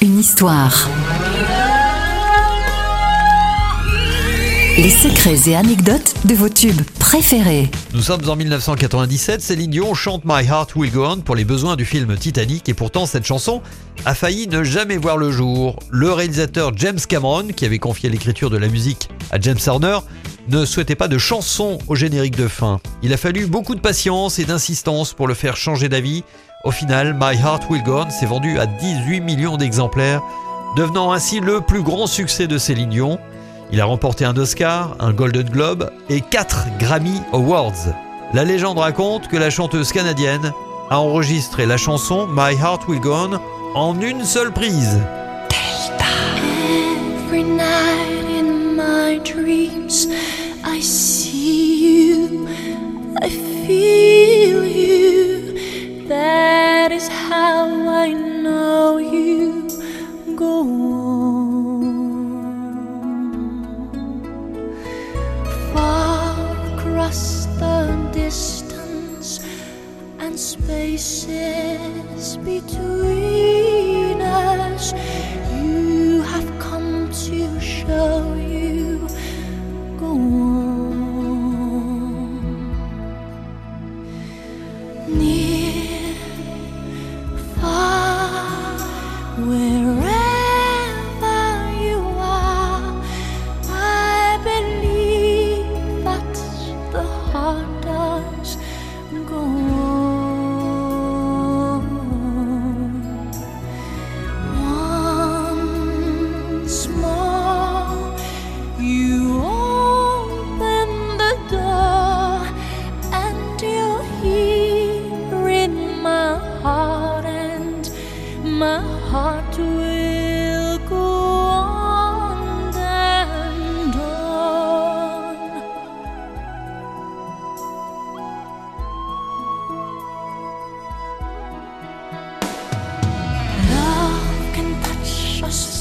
Une histoire. Les secrets et anecdotes de vos tubes préférés. Nous sommes en 1997, Céline Dion chante My Heart Will Go On pour les besoins du film Titanic et pourtant cette chanson a failli ne jamais voir le jour. Le réalisateur James Cameron, qui avait confié l'écriture de la musique à James Horner, ne souhaitait pas de chanson au générique de fin. Il a fallu beaucoup de patience et d'insistance pour le faire changer d'avis. Au final, My Heart Will Go On s'est vendu à 18 millions d'exemplaires, devenant ainsi le plus grand succès de Céline Dion. Il a remporté un Oscar, un Golden Globe et 4 Grammy Awards. La légende raconte que la chanteuse canadienne a enregistré la chanson My Heart Will Go On en une seule prise. I see you, across the distance and spaces between us, you have come to show you go on. Near, far, wherever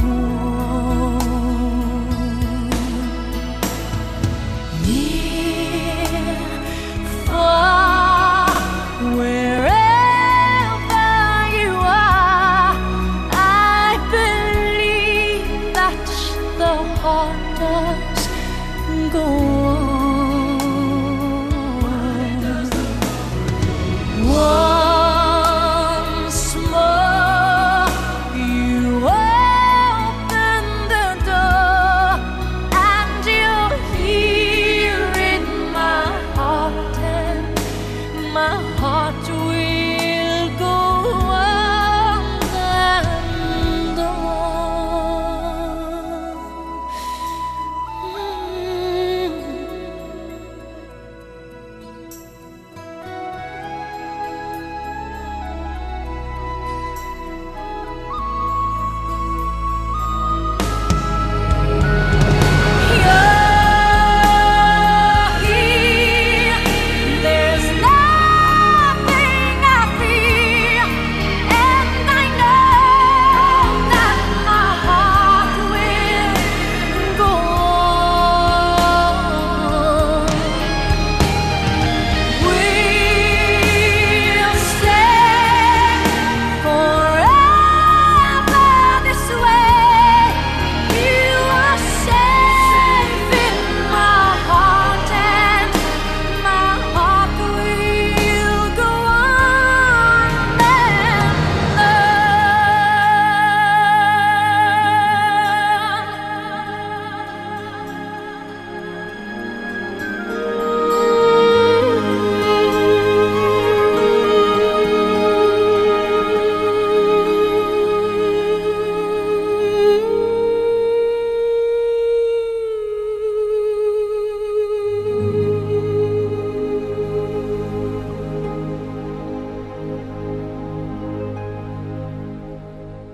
know to